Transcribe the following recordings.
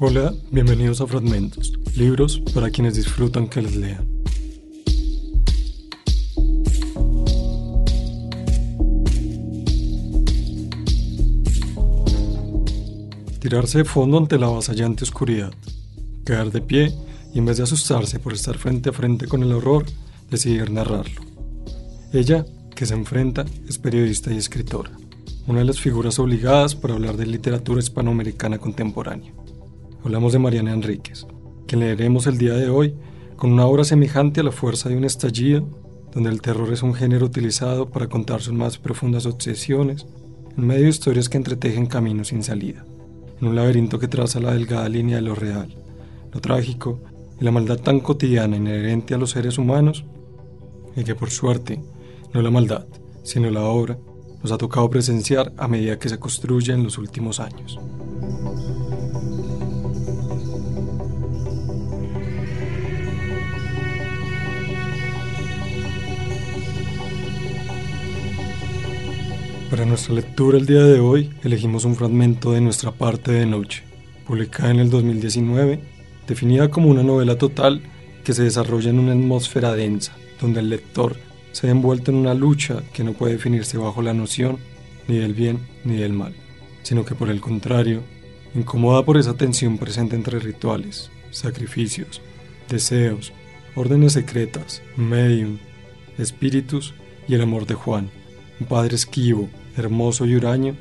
Hola, bienvenidos a Fragmentos, libros para quienes disfrutan que les lean. Tirarse de fondo ante la avasallante oscuridad, quedar de pie y en vez de asustarse por estar frente a frente con el horror, decidir narrarlo. Ella, que se enfrenta, es periodista y escritora, una de las figuras obligadas para hablar de literatura hispanoamericana contemporánea. Hablamos de Mariana Enríquez, que leeremos el día de hoy con una obra semejante a la fuerza de un estallido, donde el terror es un género utilizado para contar sus más profundas obsesiones, en medio de historias que entretejen caminos sin salida, en un laberinto que traza la delgada línea de lo real, lo trágico y la maldad tan cotidiana inherente a los seres humanos, y que por suerte, no la maldad, sino la obra, nos ha tocado presenciar a medida que se construye en los últimos años. Para nuestra lectura el día de hoy elegimos un fragmento de nuestra parte de noche, publicada en el 2019, definida como una novela total que se desarrolla en una atmósfera densa, donde el lector se ve envuelto en una lucha que no puede definirse bajo la noción ni del bien ni del mal, sino que por el contrario, incomoda por esa tensión presente entre rituales, sacrificios, deseos, órdenes secretas, medium, espíritus y el amor de Juan, un padre esquivo, hermoso y huraño,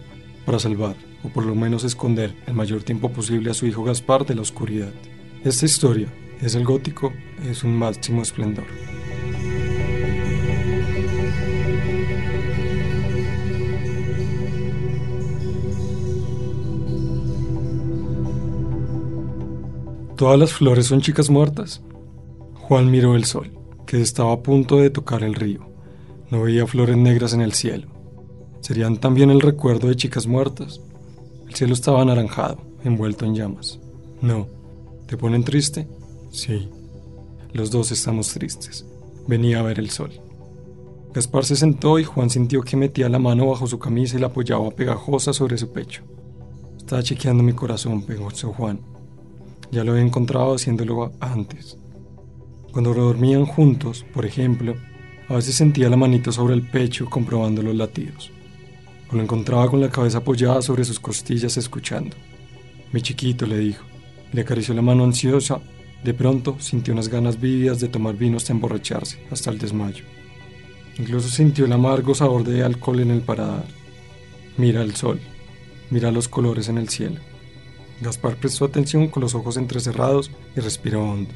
para salvar, o por lo menos esconder el mayor tiempo posible a su hijo Gaspar de la oscuridad. Esta historia es el gótico, es un máximo esplendor. ¿Todas las flores son chicas muertas? Juan miró el sol, que estaba a punto de tocar el río. No veía flores negras en el cielo. ¿Serían también el recuerdo de chicas muertas? El cielo estaba anaranjado, envuelto en llamas. No. ¿Te ponen triste? Sí. Los dos estamos tristes. Venía a ver el sol. Gaspar se sentó y Juan sintió que metía la mano bajo su camisa y la apoyaba pegajosa sobre su pecho. Estaba chequeando mi corazón, pensó Juan. Ya lo había encontrado haciéndolo antes. Cuando dormían juntos, por ejemplo, a veces sentía la manito sobre el pecho comprobando los latidos. O lo encontraba con la cabeza apoyada sobre sus costillas escuchando. Mi chiquito, le dijo. Le acarició la mano ansiosa. De pronto sintió unas ganas vívidas de tomar vino hasta emborracharse, hasta el desmayo. Incluso sintió el amargo sabor de alcohol en el paradar. Mira el sol, mira los colores en el cielo. Gaspar prestó atención con los ojos entrecerrados y respiró hondo.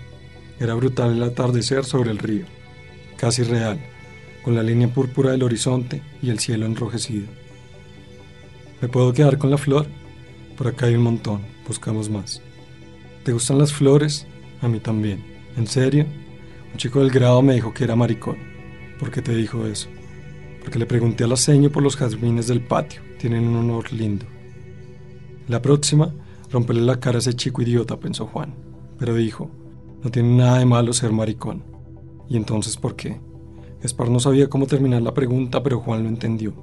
Era brutal el atardecer sobre el río, casi real, con la línea púrpura del horizonte y el cielo enrojecido. ¿Me puedo quedar con la flor? Por acá hay un montón, buscamos más. ¿Te gustan las flores? A mí también. ¿En serio? Un chico del grado me dijo que era maricón. ¿Por qué te dijo eso? Porque le pregunté a la seño por los jazmines del patio. Tienen un honor lindo. La próxima Romperle la cara a ese chico idiota, pensó Juan. Pero dijo, no tiene nada de malo ser maricón. ¿Y entonces por qué? Gaspar no sabía cómo terminar la pregunta, pero Juan lo entendió.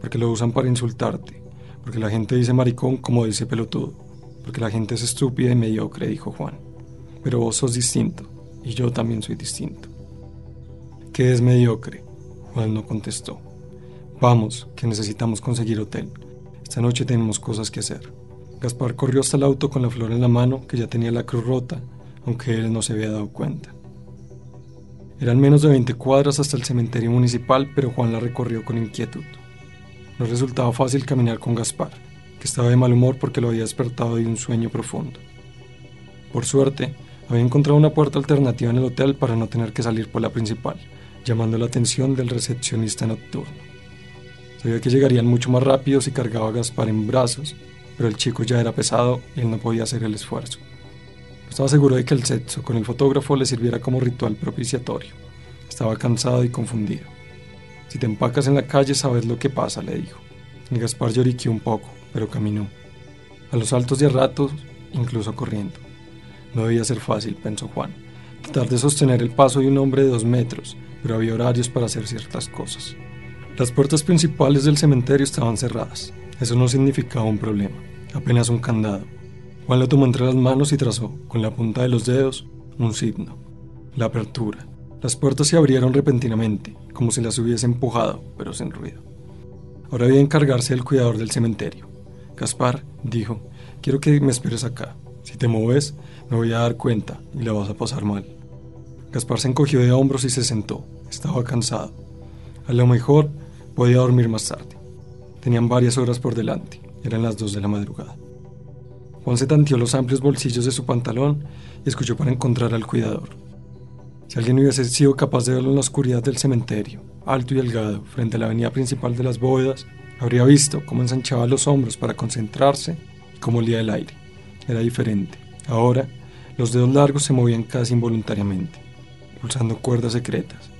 Porque lo usan para insultarte. Porque la gente dice maricón como dice pelotudo. Porque la gente es estúpida y mediocre, dijo Juan. Pero vos sos distinto. Y yo también soy distinto. ¿Qué es mediocre? Juan no contestó. Vamos, que necesitamos conseguir hotel. Esta noche tenemos cosas que hacer. Gaspar corrió hasta el auto con la flor en la mano, que ya tenía la cruz rota, aunque él no se había dado cuenta. Eran menos de 20 cuadras hasta el cementerio municipal, pero Juan la recorrió con inquietud. No resultaba fácil caminar con Gaspar, que estaba de mal humor porque lo había despertado de un sueño profundo. Por suerte, había encontrado una puerta alternativa en el hotel para no tener que salir por la principal, llamando la atención del recepcionista nocturno. Sabía que llegarían mucho más rápido si cargaba a Gaspar en brazos pero el chico ya era pesado y él no podía hacer el esfuerzo. Estaba seguro de que el sexo con el fotógrafo le sirviera como ritual propiciatorio. Estaba cansado y confundido. Si te empacas en la calle sabes lo que pasa, le dijo. Y Gaspar lloriqueó un poco, pero caminó. A los altos y a ratos, incluso corriendo. No debía ser fácil, pensó Juan. Tratar de sostener el paso de un hombre de dos metros, pero había horarios para hacer ciertas cosas. Las puertas principales del cementerio estaban cerradas. Eso no significaba un problema apenas un candado. Juan lo tomó entre las manos y trazó, con la punta de los dedos, un signo. La apertura. Las puertas se abrieron repentinamente, como si las hubiese empujado, pero sin ruido. Ahora debía encargarse del cuidador del cementerio. Gaspar dijo, quiero que me esperes acá. Si te mueves, me voy a dar cuenta y la vas a pasar mal. Gaspar se encogió de hombros y se sentó. Estaba cansado. A lo mejor podía dormir más tarde. Tenían varias horas por delante. Eran las dos de la madrugada. Se tanteó los amplios bolsillos de su pantalón y escuchó para encontrar al cuidador. Si alguien hubiese sido capaz de verlo en la oscuridad del cementerio, alto y delgado, frente a la avenida principal de las bóvedas, habría visto cómo ensanchaba los hombros para concentrarse y cómo olía el aire. Era diferente. Ahora, los dedos largos se movían casi involuntariamente, pulsando cuerdas secretas.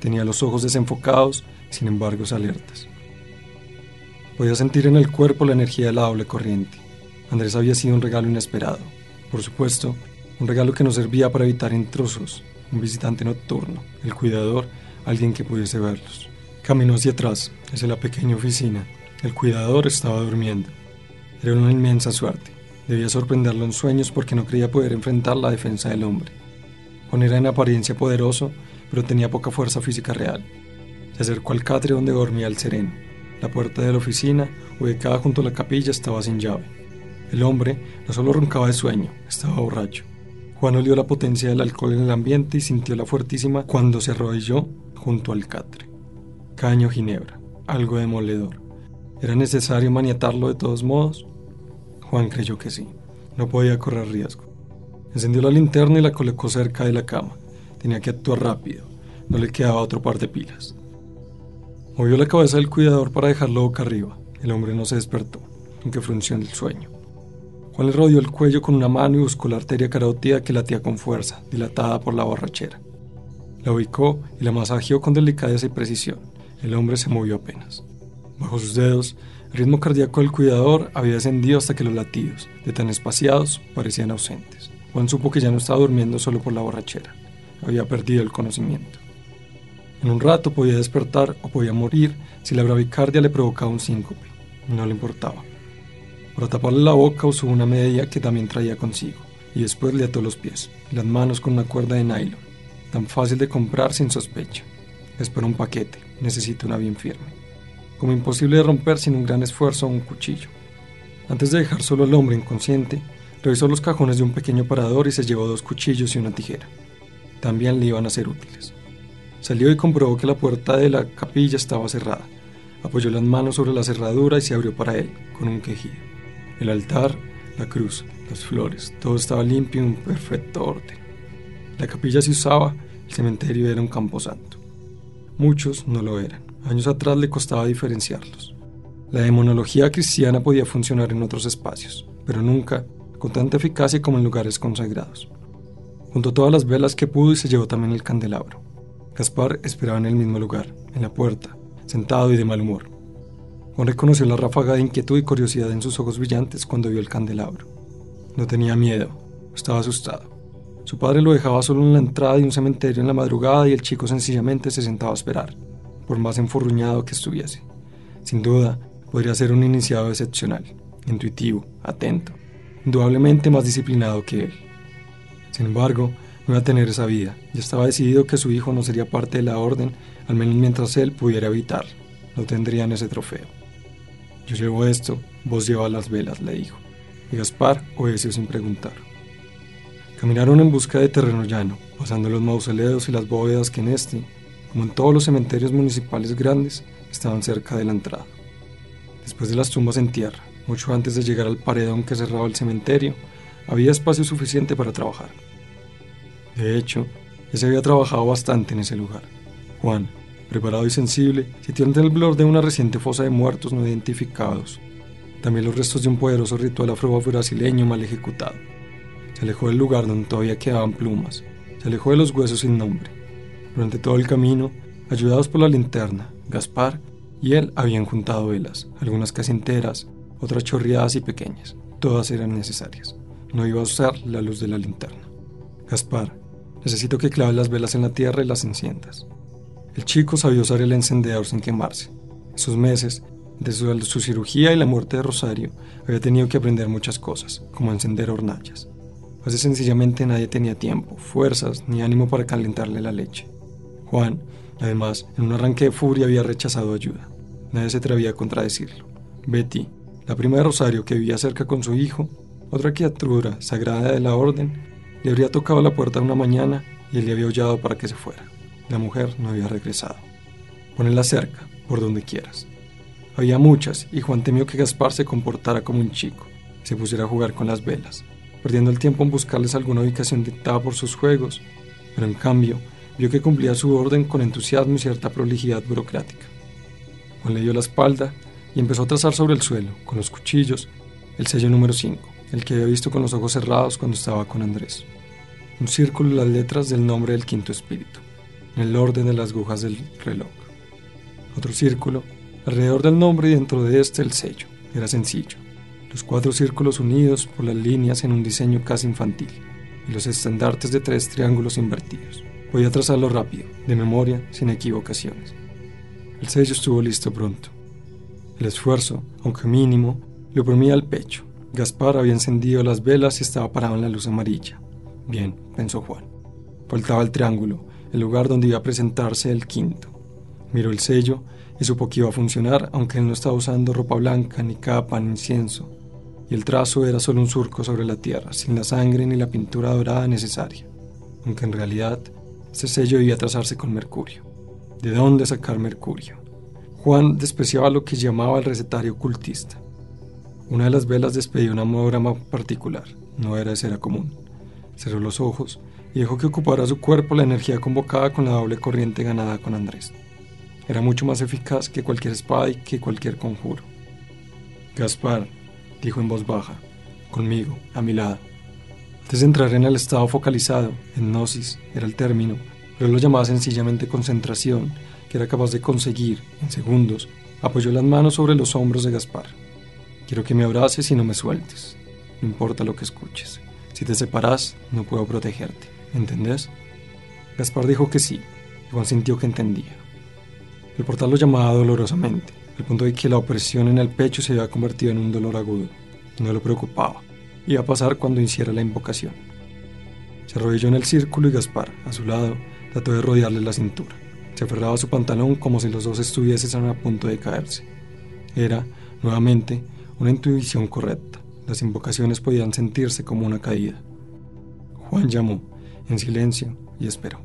Tenía los ojos desenfocados, sin embargo alertas. Podía sentir en el cuerpo la energía de la doble corriente. Andrés había sido un regalo inesperado. Por supuesto, un regalo que no servía para evitar intrusos, un visitante nocturno, el cuidador, alguien que pudiese verlos. Caminó hacia atrás, hacia la pequeña oficina. El cuidador estaba durmiendo. Era una inmensa suerte. Debía sorprenderlo en sueños porque no creía poder enfrentar la defensa del hombre. Juan era en apariencia poderoso, pero tenía poca fuerza física real. Se acercó al catre donde dormía el sereno. La puerta de la oficina, ubicada junto a la capilla, estaba sin llave. El hombre no solo roncaba de sueño, estaba borracho. Juan olió la potencia del alcohol en el ambiente y sintió la fuertísima cuando se arrodilló junto al catre. Caño ginebra, algo demoledor. ¿Era necesario maniatarlo de todos modos? Juan creyó que sí. No podía correr riesgo. Encendió la linterna y la colocó cerca de la cama. Tenía que actuar rápido. No le quedaba otro par de pilas. Movió la cabeza del cuidador para dejarlo boca arriba. El hombre no se despertó, aunque frunció el sueño. Juan le rodeó el cuello con una mano y buscó la arteria carótida que latía con fuerza, dilatada por la borrachera. La ubicó y la masajeó con delicadeza y precisión. El hombre se movió apenas. Bajo sus dedos, el ritmo cardíaco del cuidador había descendido hasta que los latidos, de tan espaciados, parecían ausentes. Juan supo que ya no estaba durmiendo solo por la borrachera. Había perdido el conocimiento. En un rato podía despertar o podía morir si la bravicardia le provocaba un síncope. No le importaba. Para taparle la boca usó una media que también traía consigo, y después le ató los pies y las manos con una cuerda de nylon, tan fácil de comprar sin sospecha. Espero un paquete, necesito una bien firme. Como imposible de romper sin un gran esfuerzo un cuchillo. Antes de dejar solo al hombre inconsciente, revisó los cajones de un pequeño parador y se llevó dos cuchillos y una tijera. También le iban a ser útiles. Salió y comprobó que la puerta de la capilla estaba cerrada. Apoyó las manos sobre la cerradura y se abrió para él, con un quejido. El altar, la cruz, las flores, todo estaba limpio y en perfecto orden. La capilla se usaba, el cementerio era un camposanto. Muchos no lo eran. Años atrás le costaba diferenciarlos. La demonología cristiana podía funcionar en otros espacios, pero nunca con tanta eficacia como en lugares consagrados. Juntó todas las velas que pudo y se llevó también el candelabro. Gaspar esperaba en el mismo lugar, en la puerta, sentado y de mal humor. Juan reconoció la ráfaga de inquietud y curiosidad en sus ojos brillantes cuando vio el candelabro. No tenía miedo, estaba asustado. Su padre lo dejaba solo en la entrada de un cementerio en la madrugada y el chico sencillamente se sentaba a esperar, por más enfurruñado que estuviese. Sin duda, podría ser un iniciado excepcional, intuitivo, atento, indudablemente más disciplinado que él. Sin embargo, no iba a tener esa vida. Ya estaba decidido que su hijo no sería parte de la orden, al menos mientras él pudiera evitarlo. No tendrían ese trofeo. Yo llevo esto, vos llevas las velas, le dijo. Y Gaspar obedeció sin preguntar. Caminaron en busca de terreno llano, pasando los mausoleos y las bóvedas que en este, como en todos los cementerios municipales grandes, estaban cerca de la entrada. Después de las tumbas en tierra, mucho antes de llegar al paredón que cerraba el cementerio, había espacio suficiente para trabajar. De hecho, ya se había trabajado bastante en ese lugar. Juan, preparado y sensible, sitió ante el blor de una reciente fosa de muertos no identificados. También los restos de un poderoso ritual afro-brasileño mal ejecutado. Se alejó del lugar donde todavía quedaban plumas. Se alejó de los huesos sin nombre. Durante todo el camino, ayudados por la linterna, Gaspar y él habían juntado velas, algunas casi enteras, otras chorreadas y pequeñas. Todas eran necesarias. No iba a usar la luz de la linterna. Gaspar, Necesito que claves las velas en la tierra y las enciendas. El chico sabía usar el encendedor sin quemarse. Esos meses Desde su cirugía y la muerte de Rosario, había tenido que aprender muchas cosas, como encender hornallas. A veces sencillamente nadie tenía tiempo, fuerzas ni ánimo para calentarle la leche. Juan, además, en un arranque de furia había rechazado ayuda. Nadie se atrevía a contradecirlo. Betty, la prima de Rosario que vivía cerca con su hijo, otra criatura sagrada de la orden, le habría tocado la puerta una mañana y él le había hollado para que se fuera. La mujer no había regresado. Ponela cerca, por donde quieras. Había muchas, y Juan temió que Gaspar se comportara como un chico, se pusiera a jugar con las velas, perdiendo el tiempo en buscarles alguna ubicación dictada por sus juegos, pero en cambio vio que cumplía su orden con entusiasmo y cierta prolijidad burocrática. Juan le dio la espalda y empezó a trazar sobre el suelo, con los cuchillos, el sello número 5, el que había visto con los ojos cerrados cuando estaba con Andrés. Un círculo y las letras del nombre del quinto espíritu, el orden de las agujas del reloj. Otro círculo, alrededor del nombre y dentro de este el sello. Era sencillo. Los cuatro círculos unidos por las líneas en un diseño casi infantil, y los estandartes de tres triángulos invertidos. Podía trazarlo rápido, de memoria, sin equivocaciones. El sello estuvo listo pronto. El esfuerzo, aunque mínimo, le oprimía al pecho. Gaspar había encendido las velas y estaba parado en la luz amarilla. Bien, pensó Juan. Faltaba el triángulo, el lugar donde iba a presentarse el quinto. Miró el sello y supo que iba a funcionar, aunque él no estaba usando ropa blanca, ni capa, ni incienso. Y el trazo era solo un surco sobre la tierra, sin la sangre ni la pintura dorada necesaria. Aunque en realidad, ese sello debía trazarse con mercurio. ¿De dónde sacar mercurio? Juan despreciaba lo que llamaba el recetario ocultista. Una de las velas despedía un amograma particular, no era de cera común. Cerró los ojos y dejó que ocupara su cuerpo la energía convocada con la doble corriente ganada con Andrés. Era mucho más eficaz que cualquier espada y que cualquier conjuro. Gaspar, dijo en voz baja, conmigo, a mi lado. Antes de entrar en el estado focalizado, en gnosis era el término, pero lo llamaba sencillamente concentración, que era capaz de conseguir, en segundos, apoyó las manos sobre los hombros de Gaspar. Quiero que me abraces y no me sueltes, no importa lo que escuches. Si te separas, no puedo protegerte. ¿Entendés? Gaspar dijo que sí, Juan sintió que entendía. El portal lo llamaba dolorosamente, al punto de que la opresión en el pecho se había convertido en un dolor agudo. No lo preocupaba. Iba a pasar cuando hiciera la invocación. Se arrodilló en el círculo y Gaspar, a su lado, trató de rodearle la cintura. Se aferraba a su pantalón como si los dos estuviesen a punto de caerse. Era, nuevamente, una intuición correcta. Las invocaciones podían sentirse como una caída. Juan llamó, en silencio, y esperó.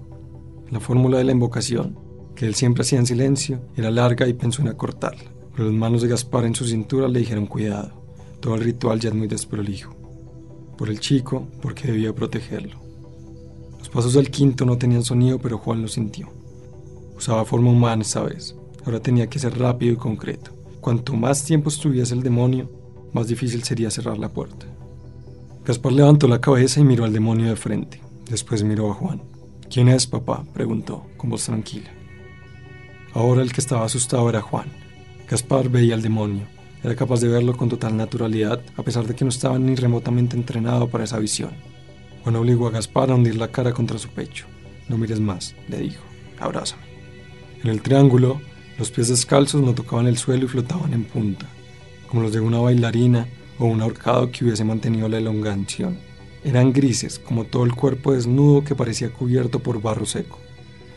La fórmula de la invocación, que él siempre hacía en silencio, era larga y pensó en acortarla, pero las manos de Gaspar en su cintura le dijeron cuidado. Todo el ritual ya es muy desprolijo. Por el chico, porque debía protegerlo. Los pasos del quinto no tenían sonido, pero Juan lo sintió. Usaba forma humana esta vez. Ahora tenía que ser rápido y concreto. Cuanto más tiempo estuviese el demonio, más difícil sería cerrar la puerta. Gaspar levantó la cabeza y miró al demonio de frente. Después miró a Juan. ¿Quién es, papá? preguntó, con voz tranquila. Ahora el que estaba asustado era Juan. Gaspar veía al demonio. Era capaz de verlo con total naturalidad, a pesar de que no estaba ni remotamente entrenado para esa visión. Juan obligó a Gaspar a hundir la cara contra su pecho. No mires más, le dijo. Abrázame. En el triángulo, los pies descalzos no tocaban el suelo y flotaban en punta, como los de una bailarina o un ahorcado que hubiese mantenido la elongación. Eran grises, como todo el cuerpo desnudo que parecía cubierto por barro seco.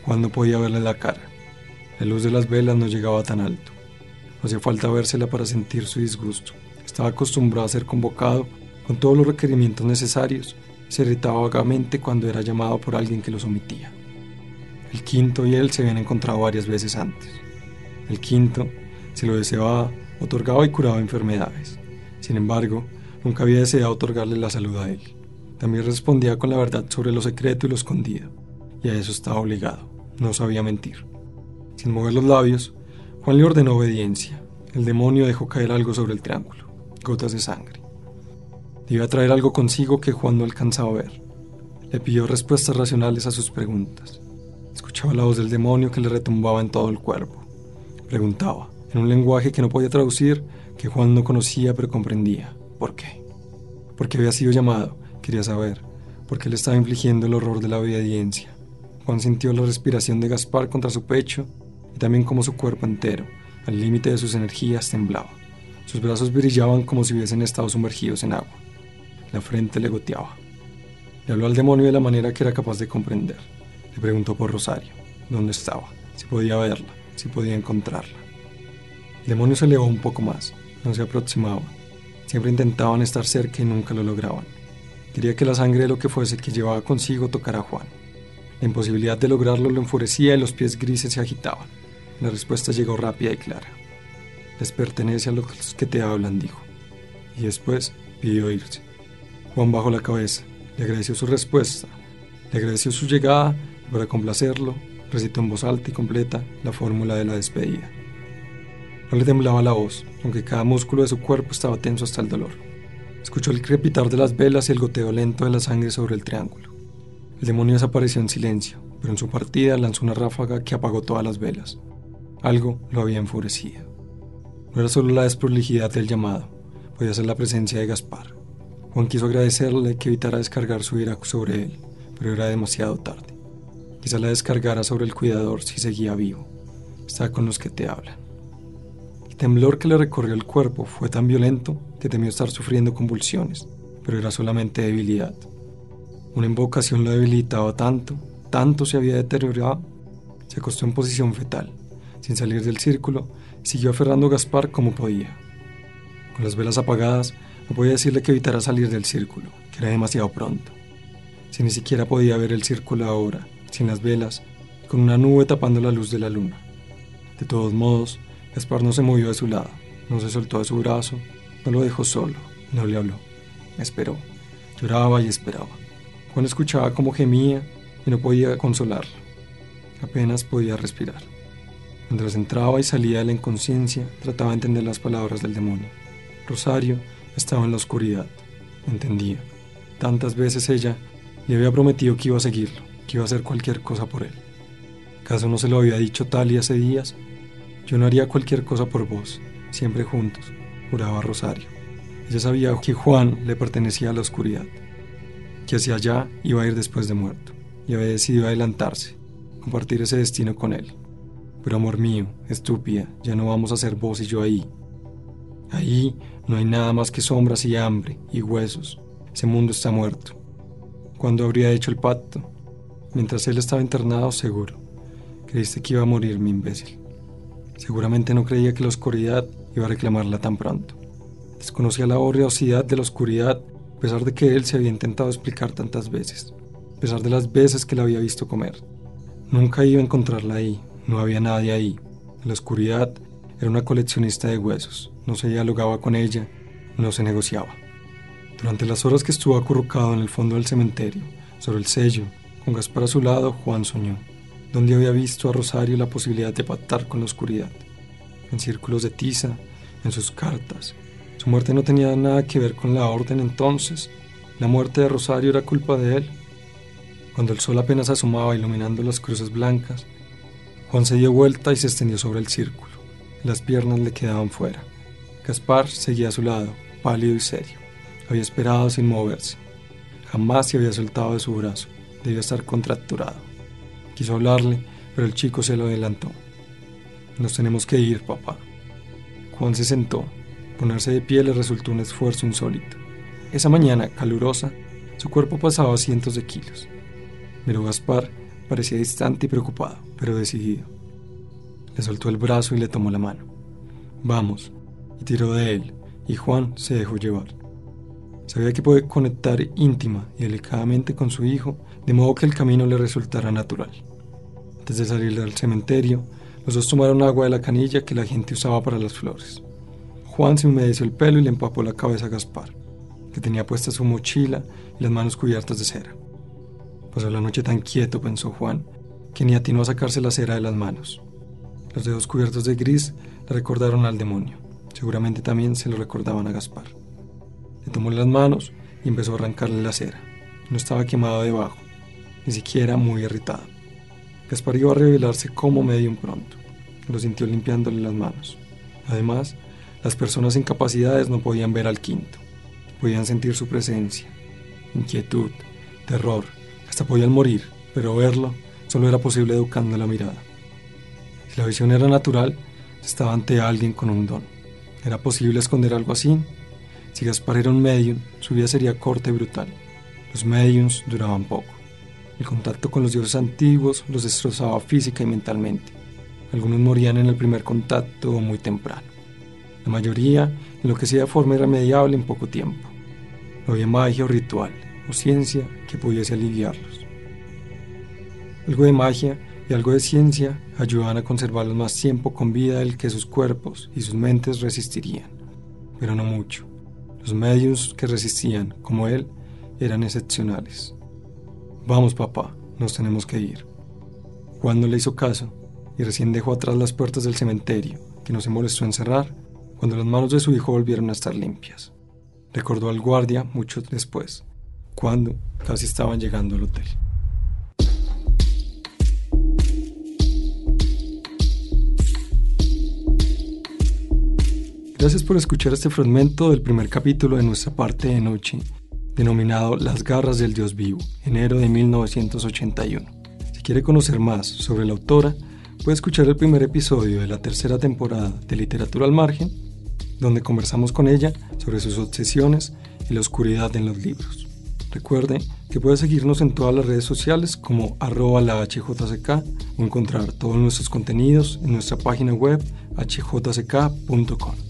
Juan no podía verle la cara. La luz de las velas no llegaba tan alto. No hacía falta vérsela para sentir su disgusto. Estaba acostumbrado a ser convocado con todos los requerimientos necesarios se irritaba vagamente cuando era llamado por alguien que los omitía. El quinto y él se habían encontrado varias veces antes. El quinto, si lo deseaba, otorgaba y curaba enfermedades. Sin embargo, nunca había deseado otorgarle la salud a él. También respondía con la verdad sobre lo secreto y lo escondido, y a eso estaba obligado. No sabía mentir. Sin mover los labios, Juan le ordenó obediencia. El demonio dejó caer algo sobre el triángulo, gotas de sangre. Debía traer algo consigo que Juan no alcanzaba a ver. Le pidió respuestas racionales a sus preguntas. Escuchaba la voz del demonio que le retumbaba en todo el cuerpo. Preguntaba, en un lenguaje que no podía traducir, que Juan no conocía pero comprendía. ¿Por qué? Porque había sido llamado, quería saber, porque le estaba infligiendo el horror de la obediencia. Juan sintió la respiración de Gaspar contra su pecho y también como su cuerpo entero, al límite de sus energías, temblaba. Sus brazos brillaban como si hubiesen estado sumergidos en agua. La frente le goteaba. Le habló al demonio de la manera que era capaz de comprender. Le preguntó por Rosario, dónde estaba, si podía verla, si podía encontrarla. El demonio se elevó un poco más, no se aproximaba. Siempre intentaban estar cerca y nunca lo lograban. Quería que la sangre de lo que fuese que llevaba consigo tocara a Juan. La imposibilidad de lograrlo lo enfurecía y los pies grises se agitaban. La respuesta llegó rápida y clara. Les pertenece a los que te hablan, dijo. Y después pidió irse. Juan bajó la cabeza, le agradeció su respuesta, le agradeció su llegada y para complacerlo recitó en voz alta y completa la fórmula de la despedida. No le temblaba la voz, aunque cada músculo de su cuerpo estaba tenso hasta el dolor. Escuchó el crepitar de las velas y el goteo lento de la sangre sobre el triángulo. El demonio desapareció en silencio, pero en su partida lanzó una ráfaga que apagó todas las velas. Algo lo había enfurecido. No era solo la desprolijidad del llamado, podía ser la presencia de Gaspar. Juan quiso agradecerle que evitara descargar su ira sobre él, pero era demasiado tarde. Quizá la descargara sobre el cuidador si seguía vivo. Está con los que te hablan. El temblor que le recorrió el cuerpo fue tan violento que temió estar sufriendo convulsiones, pero era solamente debilidad. Una invocación lo debilitaba tanto, tanto se había deteriorado, se acostó en posición fetal, sin salir del círculo Siguió aferrando a Gaspar como podía. Con las velas apagadas, no podía decirle que evitara salir del círculo, que era demasiado pronto. Si ni siquiera podía ver el círculo ahora, sin las velas, con una nube tapando la luz de la luna. De todos modos, Gaspar no se movió de su lado, no se soltó de su brazo, no lo dejó solo, no le habló. Esperó, lloraba y esperaba. Juan escuchaba cómo gemía y no podía consolarlo. Apenas podía respirar. Mientras entraba y salía de la inconsciencia, trataba de entender las palabras del demonio. Rosario estaba en la oscuridad. Entendía. Tantas veces ella le había prometido que iba a seguirlo, que iba a hacer cualquier cosa por él. ¿Acaso no se lo había dicho tal y hace días? Yo no haría cualquier cosa por vos, siempre juntos, juraba Rosario. Ella sabía que Juan le pertenecía a la oscuridad, que hacia allá iba a ir después de muerto, y había decidido adelantarse, compartir ese destino con él. Pero amor mío, estúpida, ya no vamos a ser vos y yo ahí. Ahí no hay nada más que sombras y hambre y huesos. Ese mundo está muerto. ¿Cuándo habría hecho el pacto? Mientras él estaba internado, seguro. Creíste que iba a morir, mi imbécil. Seguramente no creía que la oscuridad iba a reclamarla tan pronto. Desconocía la horrorosidad de la oscuridad, a pesar de que él se había intentado explicar tantas veces, a pesar de las veces que la había visto comer. Nunca iba a encontrarla ahí, no había nadie ahí. La oscuridad era una coleccionista de huesos. No se dialogaba con ella, no se negociaba. Durante las horas que estuvo acurrucado en el fondo del cementerio, sobre el sello, con Gaspar a su lado, Juan soñó, donde había visto a Rosario la posibilidad de pactar con la oscuridad. En círculos de tiza, en sus cartas. Su muerte no tenía nada que ver con la orden entonces. La muerte de Rosario era culpa de él. Cuando el sol apenas asomaba iluminando las cruces blancas, Juan se dio vuelta y se extendió sobre el círculo. Las piernas le quedaban fuera. Gaspar seguía a su lado, pálido y serio. Había esperado sin moverse. Jamás se había soltado de su brazo. Debía estar contracturado. Quiso hablarle, pero el chico se lo adelantó. Nos tenemos que ir, papá. Juan se sentó. Ponerse de pie le resultó un esfuerzo insólito. Esa mañana, calurosa, su cuerpo pasaba cientos de kilos. Pero Gaspar parecía distante y preocupado pero decidido. Le soltó el brazo y le tomó la mano. Vamos, y tiró de él, y Juan se dejó llevar. Sabía que puede conectar íntima y delicadamente con su hijo, de modo que el camino le resultara natural. Antes de salir del cementerio, los dos tomaron agua de la canilla que la gente usaba para las flores. Juan se humedeció el pelo y le empapó la cabeza a Gaspar, que tenía puesta su mochila y las manos cubiertas de cera. Pasó la noche tan quieto, pensó Juan, que ni atinó a sacarse la cera de las manos. Los dedos cubiertos de gris le recordaron al demonio. Seguramente también se lo recordaban a Gaspar. Le tomó las manos y empezó a arrancarle la cera. No estaba quemado debajo, ni siquiera muy irritado. Gaspar iba a revelarse como medio pronto. Lo sintió limpiándole las manos. Además, las personas sin capacidades no podían ver al quinto. Podían sentir su presencia, inquietud, terror, hasta podían morir, pero verlo Solo era posible educando la mirada. Si la visión era natural, estaba ante alguien con un don. ¿Era posible esconder algo así? Si Gaspar era un medium, su vida sería corta y brutal. Los mediums duraban poco. El contacto con los dioses antiguos los destrozaba física y mentalmente. Algunos morían en el primer contacto o muy temprano. La mayoría enloquecía de forma irremediable en poco tiempo. No había magia o ritual o ciencia que pudiese aliviarlos. Algo de magia y algo de ciencia ayudaban a conservarlos más tiempo con vida del que sus cuerpos y sus mentes resistirían, pero no mucho. Los medios que resistían, como él, eran excepcionales. Vamos, papá, nos tenemos que ir. Juan no le hizo caso y recién dejó atrás las puertas del cementerio, que no se molestó en cerrar, cuando las manos de su hijo volvieron a estar limpias. Recordó al guardia mucho después, cuando casi estaban llegando al hotel. Gracias por escuchar este fragmento del primer capítulo de nuestra parte de noche, denominado Las garras del Dios vivo, enero de 1981. Si quiere conocer más sobre la autora, puede escuchar el primer episodio de la tercera temporada de Literatura al Margen, donde conversamos con ella sobre sus obsesiones y la oscuridad en los libros. Recuerde que puede seguirnos en todas las redes sociales como arroba la HJCK o encontrar todos nuestros contenidos en nuestra página web hjck.com.